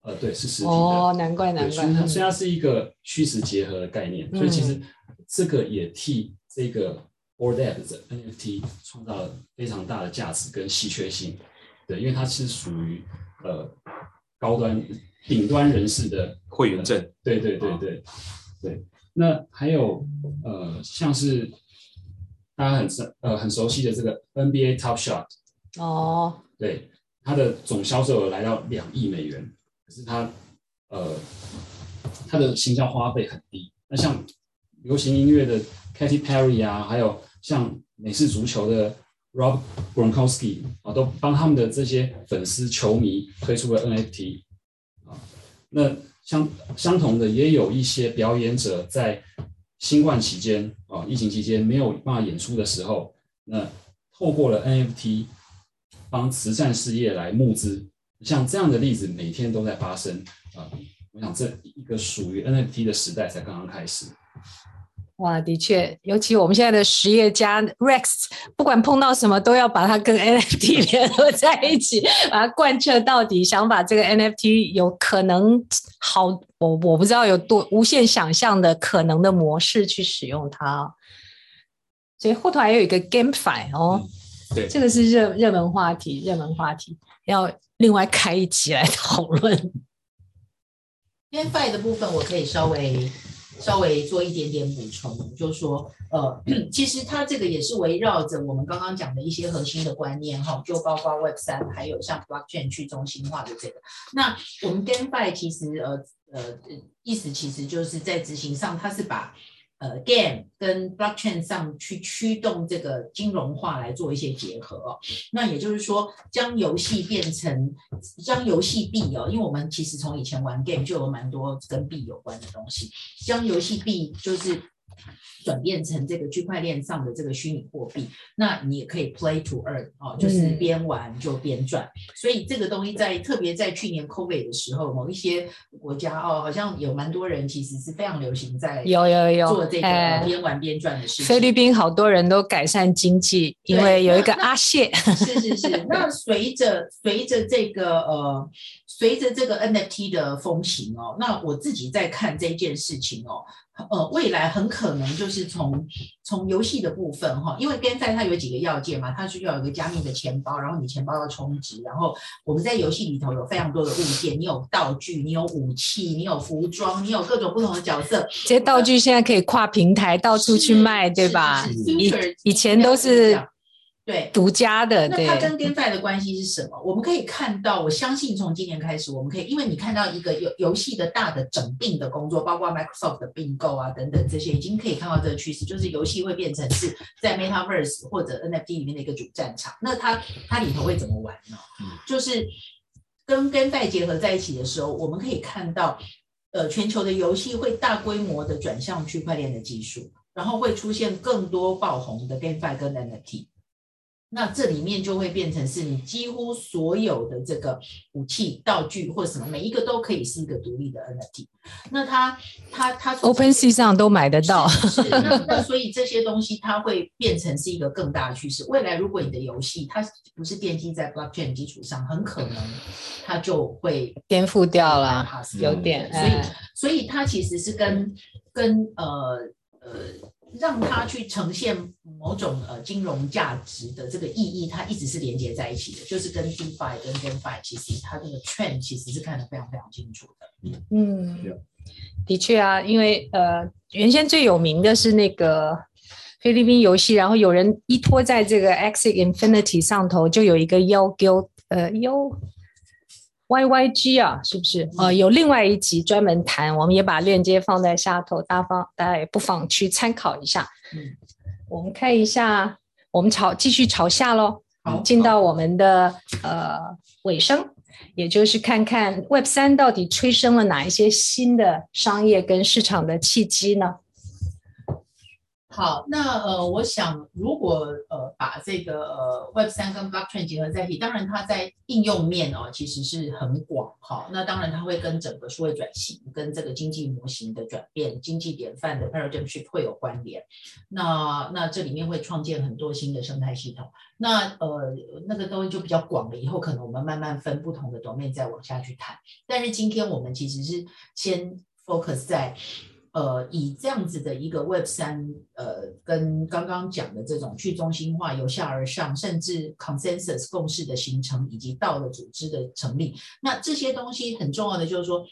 呃，对，是实体的。哦，难怪难怪。所以它虽然是一个虚实结合的概念，嗯、所以其实这个也替这个 Ape 的 NFT 创造了非常大的价值跟稀缺性。对，因为它是属于呃。高端顶端人士的会员证，对对对对对。那还有呃，像是大家很熟呃很熟悉的这个 NBA Top Shot 哦，对，它的总销售额来到两亿美元，可是它呃它的行销花费很低。那像流行音乐的 Katy Perry 啊，还有像美式足球的。Rob Gronkowski 啊，都帮他们的这些粉丝球迷推出了 NFT 啊。那相相同的，也有一些表演者在新冠期间啊，疫情期间没有办法演出的时候，那透过了 NFT 帮慈善事业来募资。像这样的例子每天都在发生啊。我想这一个属于 NFT 的时代才刚刚开始。哇，的确，尤其我们现在的实业家 Rex，不管碰到什么都要把它跟 <laughs> NFT 联合在一起，把它贯彻到底，想把这个 NFT 有可能好，我我不知道有多无限想象的可能的模式去使用它。所以后头还有一个 GameFi 哦，对，这个是热热门话题，热门话题要另外开一集来讨论。<laughs> GameFi 的部分，我可以稍微稍微做一点点补充，就是说，呃，<clears throat> 其实它这个也是围绕着我们刚刚讲的一些核心的观念哈，就包括 Web 三，还有像 Blockchain 去中心化的这个。那我们 GameFi 其实呃呃意思其实就是在执行上，它是把呃，game 跟 blockchain 上去驱动这个金融化来做一些结合哦，那也就是说，将游戏变成将游戏币哦，因为我们其实从以前玩 game 就有蛮多跟币有关的东西，将游戏币就是。转变成这个区块链上的这个虚拟货币，那你也可以 play to earn 哦，就是边玩就边赚。嗯、所以这个东西在特别在去年 COVID 的时候，某一些国家哦，好像有蛮多人其实是非常流行在有有有做这个边玩边赚的事情。菲律宾好多人都改善经济，因为有一个阿谢。<laughs> 是是是。那随着随着这个呃，随着这个 NFT 的风行哦，那我自己在看这件事情哦。呃，未来很可能就是从从游戏的部分哈，因为 GameFi 它有几个要件嘛，它需要有一个加密的钱包，然后你钱包要充值，然后我们在游戏里头有非常多的物件，你有道具，你有武器，你有服装，你有各种不同的角色。这些道具现在可以跨平台到处去卖，对吧？以以前都是。对，独家的。那它跟 GameFi 的关系是什么？我们可以看到，我相信从今年开始，我们可以，因为你看到一个游游戏的大的整并的工作，包括 Microsoft 的并购啊等等这些，已经可以看到这个趋势，就是游戏会变成是在 Metaverse 或者 NFT 里面的一个主战场。那它它里头会怎么玩呢？就是跟 GameFi 结合在一起的时候，我们可以看到，呃，全球的游戏会大规模的转向区块链的技术，然后会出现更多爆红的 GameFi 跟 NFT。那这里面就会变成是你几乎所有的这个武器、道具或什么，每一个都可以是一个独立的 NFT。那它、它、它 OpenSea 上都买得到。是，是，那那所以这些东西它会变成是一个更大的趋势。未来如果你的游戏它不是奠基在 Blockchain 基础上，很可能它就会颠覆掉了，有点。所以，所以它其实是跟跟呃呃。让它去呈现某种呃金融价值的这个意义，它一直是连接在一起的，就是跟 DeFi 跟 GameFi 其实它这个 trend 其实是看得非常非常清楚的。嗯，的确啊，因为呃原先最有名的是那个菲律宾游戏，然后有人依托在这个 Axie Infinity 上头，就有一个 Yo Guild 呃 Yo。Y Y G 啊，是不是？呃，有另外一集专门谈，我们也把链接放在下头，大方大家也不妨去参考一下。嗯，我们看一下，我们朝继续朝下喽，进到我们的呃尾声，也就是看看 Web 三到底催生了哪一些新的商业跟市场的契机呢？好，那呃，我想如果呃把这个呃 Web 三跟 Blockchain 结合在一起，当然它在应用面哦其实是很广哈。那当然它会跟整个数位转型、跟这个经济模型的转变、经济典范的 paradigm shift 会有关联。那那这里面会创建很多新的生态系统。那呃那个东西就比较广了，以后可能我们慢慢分不同的 domain 再往下去谈。但是今天我们其实是先 focus 在。呃，以这样子的一个 Web 三，呃，跟刚刚讲的这种去中心化、由下而上，甚至 consensus 共识的形成，以及到了组织的成立，那这些东西很重要的就是说，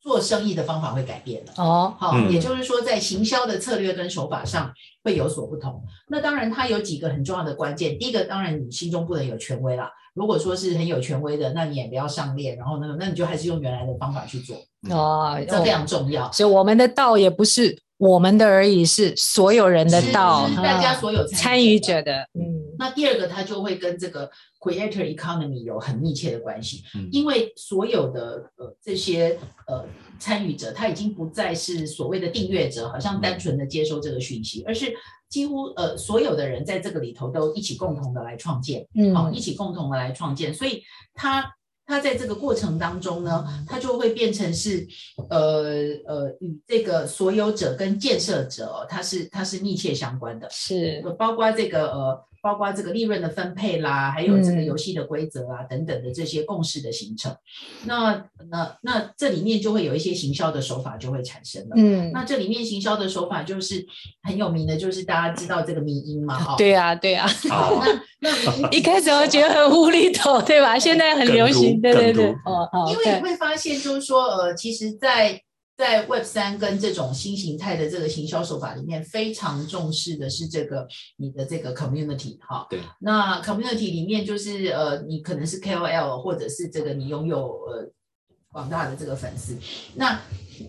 做生意的方法会改变了哦。好，也就是说，在行销的策略跟手法上会有所不同。那当然，它有几个很重要的关键。第一个，当然你心中不能有权威啦。如果说是很有权威的，那你也不要上链，然后那个，那你就还是用原来的方法去做哦，这非常重要。所以我们的道也不是我们的而已，是所有人的道，是大家所有参与者的。嗯，那第二个，它就会跟这个 creator economy 有很密切的关系，嗯、因为所有的呃这些呃参与者，他已经不再是所谓的订阅者，好像单纯的接收这个讯息，而是。几乎呃所有的人在这个里头都一起共同的来创建，嗯，好，一起共同的来创建，所以他他在这个过程当中呢，他就会变成是呃呃与这个所有者跟建设者，他是他是密切相关的，是，包括这个呃包括这个利润的分配啦，还有这个游戏的规则啊、嗯、等等的这些共识的形成。那那那这里面就会有一些行销的手法就会产生了。嗯，那这里面行销的手法就是很有名的，就是大家知道这个迷因嘛，哈。对啊，对啊。好，<laughs> 那那一开始我觉得很无厘头，对吧？<laughs> 现在很流行，对对对。哦哦。因为你会发现，就是说，呃，其实，在在 Web 三跟这种新形态的这个行销手法里面，非常重视的是这个你的这个 community 哈。对。那 community 里面就是呃，你可能是 KOL，或者是这个你拥有呃广大的这个粉丝。那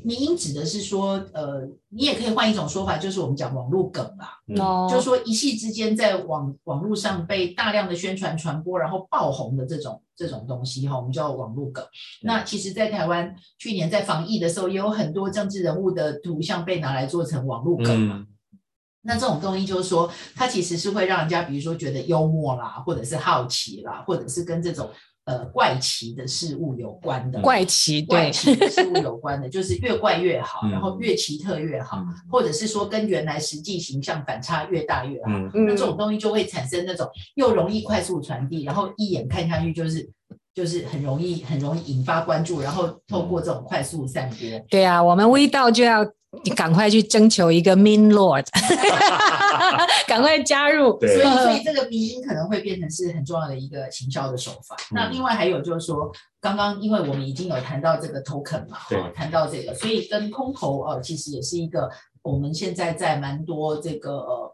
迷因指的是说，呃，你也可以换一种说法，就是我们讲网络梗啦。哦、嗯。就是说一夕之间在网网络上被大量的宣传传播，然后爆红的这种。这种东西哈，我们叫网络梗。那其实，在台湾去年在防疫的时候，也有很多政治人物的图像被拿来做成网络梗嘛。嗯、那这种东西就是说，它其实是会让人家，比如说觉得幽默啦，或者是好奇啦，或者是跟这种。呃，怪奇的事物有关的，怪奇，怪奇的事物有关的，<laughs> 就是越怪越好，然后越奇特越好，嗯、或者是说跟原来实际形象反差越大越好。嗯、那这种东西就会产生那种又容易快速传递，然后一眼看下去就是就是很容易很容易引发关注，然后透过这种快速散播。对啊，我们微道就要。你赶快去征求一个 Mean lord，<laughs> 赶快加入。所以，所以这个迷音可能会变成是很重要的一个行销的手法。嗯、那另外还有就是说，刚刚因为我们已经有谈到这个 token 嘛，对，谈到这个，所以跟空投呃，其实也是一个我们现在在蛮多这个呃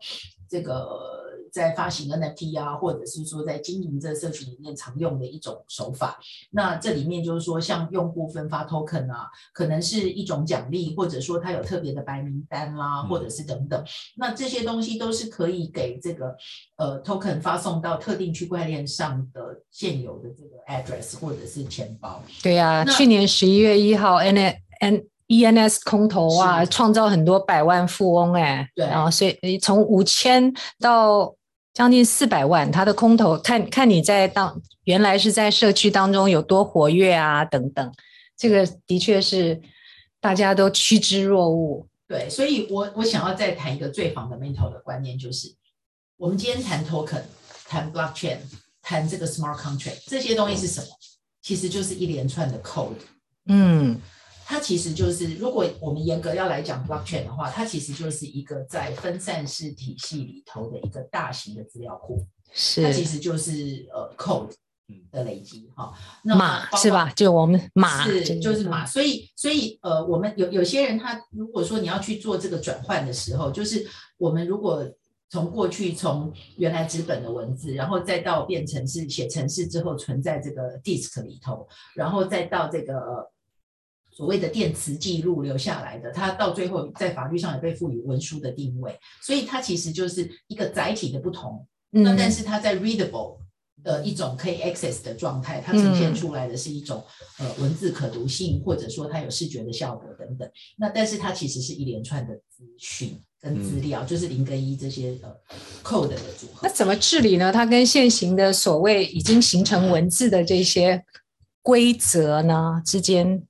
这个。在发行 NFT 啊，或者是说在经营这社群里面常用的一种手法。那这里面就是说，像用户分发 token 啊，可能是一种奖励，或者说它有特别的白名单啦、啊，或者是等等。那这些东西都是可以给这个呃 token 发送到特定区块链上的现有的这个 address 或者是钱包。对呀、啊，去年十一月一号 N N ENS 空投啊，创造很多百万富翁哎、欸。对，然后所以从五千到将近四百万，他的空投看看你在当原来是在社区当中有多活跃啊，等等，这个的确是大家都趋之若鹜。对，所以我我想要再谈一个最 fundamental 的观念，就是我们今天谈 token，谈 blockchain，谈这个 smart contract，这些东西是什么？其实就是一连串的 code。嗯。它其实就是，如果我们严格要来讲 blockchain 的话，它其实就是一个在分散式体系里头的一个大型的资料库。是，它其实就是呃 code 的累积哈。那码是吧？就我们码是就是码。所以所以呃，我们有有些人他如果说你要去做这个转换的时候，就是我们如果从过去从原来纸本的文字，然后再到变成是写程式之后存在这个 disk 里头，然后再到这个。所谓的电磁记录留下来的，它到最后在法律上也被赋予文书的定位，所以它其实就是一个载体的不同。嗯、那但是它在 readable 的一种可以 access 的状态，它呈现出来的是一种、嗯、呃文字可读性，或者说它有视觉的效果等等。那但是它其实是一连串的资讯跟资料，嗯、就是零跟一这些呃 code 的组合。那怎么治理呢？它跟现行的所谓已经形成文字的这些规则呢之间？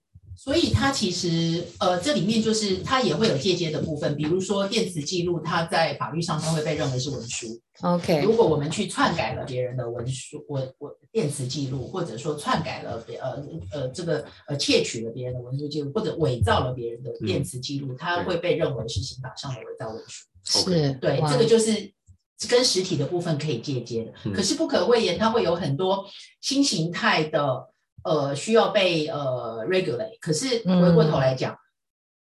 所以它其实，呃，这里面就是它也会有借接的部分，比如说电子记录，它在法律上它会被认为是文书。OK，如果我们去篡改了别人的文书，我我电子记录，或者说篡改了别呃呃这个呃窃取了别人的文书记录，或者伪造了别人的电子记录，嗯、它会被认为是刑法上的伪造文书。是，对，这个就是跟实体的部分可以借鉴的。嗯、可是不可讳言，它会有很多新形态的。呃，需要被呃 regulate，可是回过头来讲，嗯、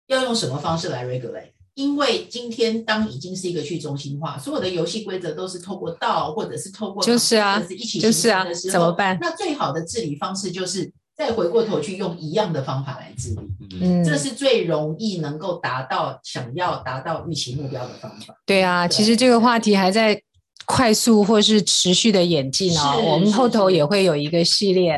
要用什么方式来 regulate？因为今天当已经是一个去中心化，所有的游戏规则都是透过道或者是透过就是啊，是一起形成的时候，就是啊，怎么办？那最好的治理方式就是再回过头去用一样的方法来治理，嗯，这是最容易能够达到想要达到预期目标的方法。对啊，对，其实这个话题还在。快速或是持续的演进哦，我们后头也会有一个系列，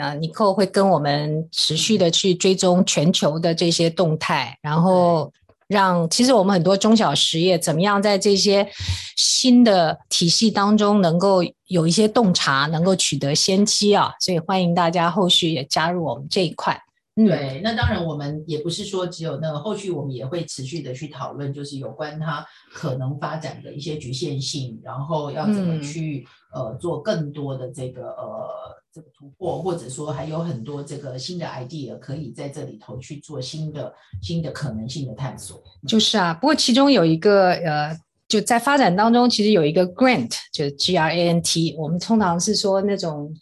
啊，Nicole 会跟我们持续的去追踪全球的这些动态，然后让其实我们很多中小实业怎么样在这些新的体系当中能够有一些洞察，能够取得先机啊，所以欢迎大家后续也加入我们这一块。嗯、对，那当然我们也不是说只有那个，后续我们也会持续的去讨论，就是有关它可能发展的一些局限性，然后要怎么去、嗯、呃做更多的这个呃这个突破，或者说还有很多这个新的 idea 可以在这里头去做新的新的可能性的探索。就是啊，不过其中有一个呃。就在发展当中，其实有一个 grant，就是 G R A N T，我们通常是说那种，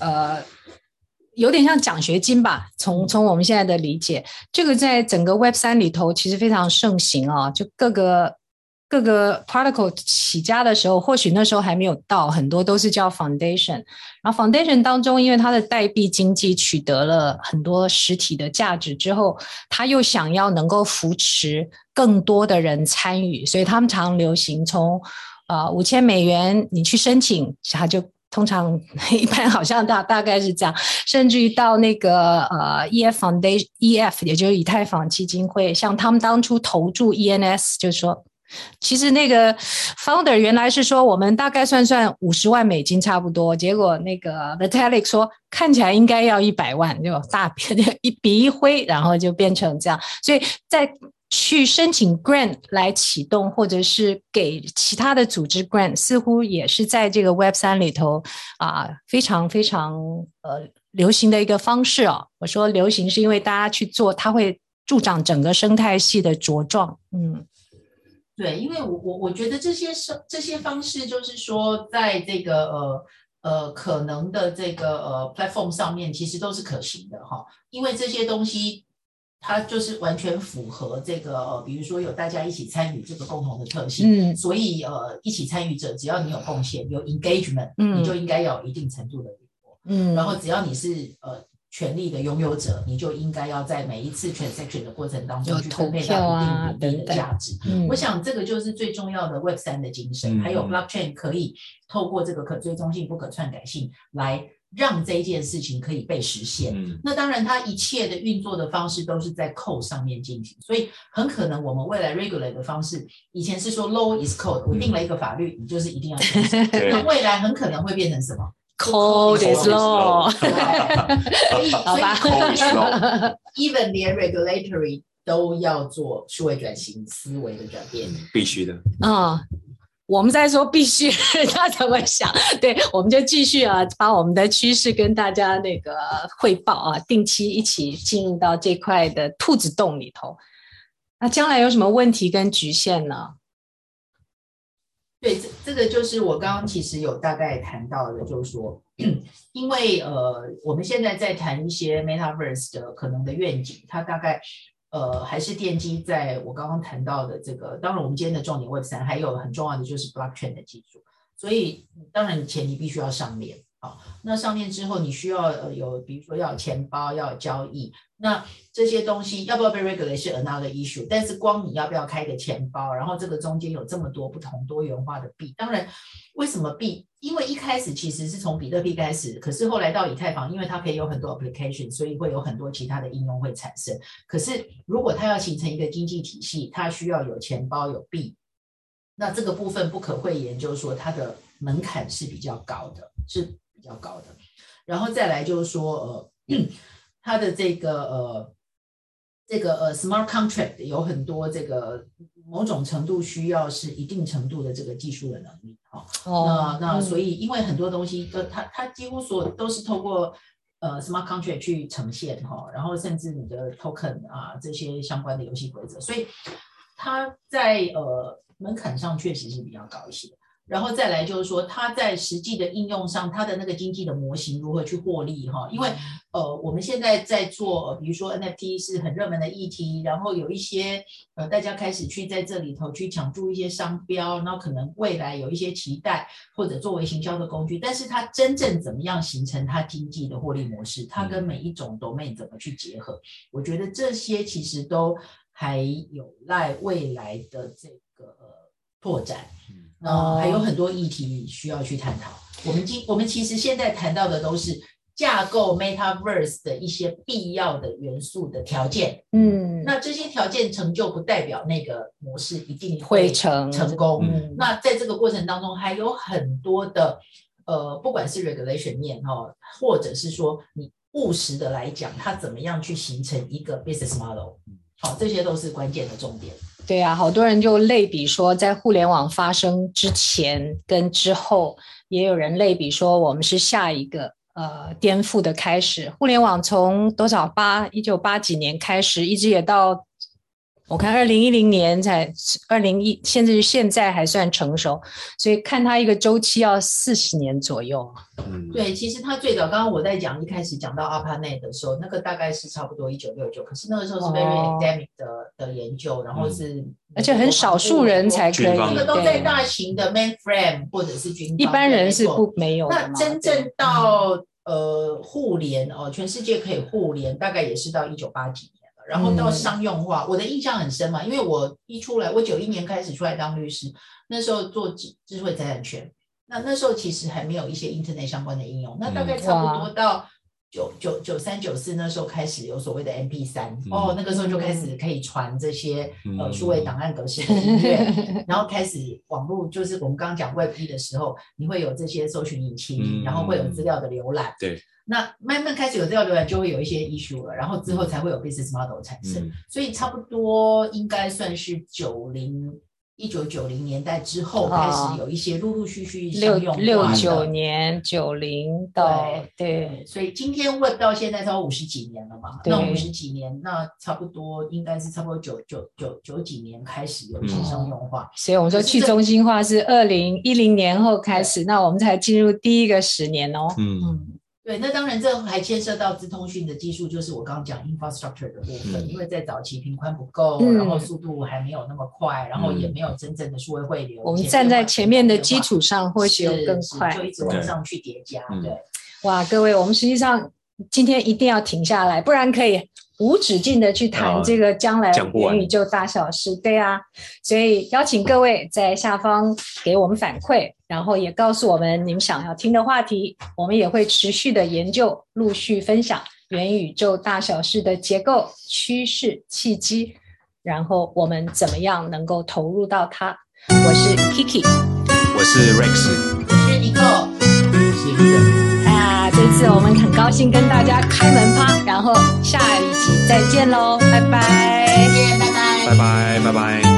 呃，有点像奖学金吧。从从我们现在的理解，这个在整个 Web 三里头其实非常盛行啊，就各个。各个 protocol 起家的时候，或许那时候还没有到，很多都是叫 foundation。然后 foundation 当中，因为它的代币经济取得了很多实体的价值之后，他又想要能够扶持更多的人参与，所以他们常流行从呃五千美元你去申请，他就通常 <laughs> 一般好像大大概是这样，甚至于到那个呃 EF foundation EF，也就是以太坊基金会，像他们当初投注 ENS，就是说。其实那个 founder 原来是说我们大概算算五十万美金差不多，结果那个 Vitalik 说看起来应该要一百万，就大 <laughs> 笔一笔一挥，然后就变成这样。所以在去申请 grant 来启动，或者是给其他的组织 grant，似乎也是在这个 Web 三里头啊非常非常呃流行的一个方式哦。我说流行是因为大家去做，它会助长整个生态系的茁壮，嗯。对，因为我我我觉得这些是这些方式，就是说，在这个呃呃可能的这个呃 platform 上面，其实都是可行的哈。因为这些东西，它就是完全符合这个呃，比如说有大家一起参与这个共同的特性，嗯，所以呃，一起参与者，只要你有贡献，有 engagement，嗯，你就应该要有一定程度的嗯，然后只要你是呃。权利的拥有者，你就应该要在每一次 transaction 的过程当中去分配到一定比例的价值。嗯，我想这个就是最重要的 Web 三的精神。嗯，还有 Blockchain 可以透过这个可追踪性、不可篡改性来让这件事情可以被实现。嗯，那当然，它一切的运作的方式都是在 code 上面进行，所以很可能我们未来 regulate 的方式，以前是说 law is code，我定了一个法律，你就是一定要遵守。那未来很可能会变成什么？Code is law，好吧？<laughs> Even 连 regulatory 都要做数位转型思维的转变，必须的。啊、嗯，我们在说必须，<laughs> 他怎么想？对，我们就继续啊，把我们的趋势跟大家那个汇报啊，定期一起进入到这块的兔子洞里头。那将来有什么问题跟局限呢？对，这这个就是我刚刚其实有大概谈到的，就是说，<clears throat> 因为呃，我们现在在谈一些 Metaverse 的可能的愿景，它大概呃还是奠基在我刚刚谈到的这个。当然，我们今天的重点 Web 三还有很重要的就是 Blockchain 的技术，所以当然前提必须要上链。好，那上面之后你需要呃有，比如说要有钱包，要有交易，那这些东西要不要被 regulate 是 another issue。但是光你要不要开个钱包，然后这个中间有这么多不同多元化的币，当然为什么币？因为一开始其实是从比特币开始，可是后来到以太坊，因为它可以有很多 application，所以会有很多其他的应用会产生。可是如果它要形成一个经济体系，它需要有钱包有币，那这个部分不可讳言，就是说它的门槛是比较高的，是。比较高的，然后再来就是说，呃，<clears throat> 它的这个呃，这个呃，smart contract 有很多这个某种程度需要是一定程度的这个技术的能力，哈、哦。那那所以，因为很多东西都它它几乎所有都是透过呃 smart contract 去呈现，哈，然后甚至你的 token 啊这些相关的游戏规则，所以它在呃门槛上确实是比较高一些。然后再来就是说，它在实际的应用上，它的那个经济的模型如何去获利哈？因为呃，我们现在在做，比如说 NFT 是很热门的议题，然后有一些呃，大家开始去在这里头去抢注一些商标，然后可能未来有一些期待或者作为行销的工具，但是它真正怎么样形成它经济的获利模式？它跟每一种 domain 怎么去结合？我觉得这些其实都还有赖未来的这个拓展。呃，还有很多议题需要去探讨。我们今我们其实现在谈到的都是架构 Metaverse 的一些必要的元素的条件。嗯，那这些条件成就不代表那个模式一定会成成功。嗯，那在这个过程当中还有很多的呃，不管是 regulation 面哦，或者是说你务实的来讲，它怎么样去形成一个 business model？好，这些都是关键的重点。对呀，好多人就类比说，在互联网发生之前跟之后，也有人类比说，我们是下一个呃颠覆的开始。互联网从多少八一九八几年开始，一直也到。我看二零一零年才二零一，甚至现在还算成熟，所以看它一个周期要四十年左右。嗯，对，其实它最早刚刚我在讲一开始讲到 ARPANET 的时候，那个大概是差不多一九六九，可是那个时候是 very academic 的、哦、的研究，然后是而且很少数人才可以，这个都在大型的 mainframe 或者是军方，一般人是不没有的。那真正到呃互联哦，全世界可以互联，大概也是到一九八几年。然后到商用化，嗯，我的印象很深嘛，因为我一出来，我九一年开始出来当律师，那时候做智智慧财产权，那那时候其实还没有一些 Internet 相关的应用，那大概差不多到九九九三九四那时候开始有所谓的 MP 三，嗯，哦，那个时候就开始可以传这些，嗯，呃数位档案格式的音乐，然后开始网络就是我们刚刚讲 Web 一的时候，你会有这些搜寻引擎，嗯，然后会有资料的浏览，对。那慢慢开始有这样浏览，就会有一些 issue 了，然后之后才会有 business model 产生。嗯、所以差不多应该算是九零一九九零年代之后开始有一些陆陆续续商用化的。六六九年九零到对，所以今天 Web 到现在超过五十几年了嘛？那五十几年，那差不多应该是差不多九九九九几年开始有一些商用化。嗯、所以我们说去中心化是二零一零年后开始，那我们才进入第一个十年哦。嗯。嗯对，那当然这还牵涉到资通讯的技术，就是我刚刚讲 infrastructure 的部分，嗯、因为在早期频宽不够、嗯，然后速度还没有那么快，然后也没有真正的数位汇流。我们站在前面的基础上，或许有更快，就一直往上去叠加。对，对哇，各位，我们实际上今天一定要停下来，不然可以。无止境的去谈这个将来元宇宙大小事，对啊，所以邀请各位在下方给我们反馈，然后也告诉我们你们想要听的话题，我们也会持续的研究，陆续分享元宇宙大小事的结构、趋势、契机，然后我们怎么样能够投入到它。我是 Kiki，我是 Rex，我是 Nicole，我是这次我们很高兴跟大家开门趴，然后下一集再见喽，拜拜，再见，拜拜，拜拜，拜拜。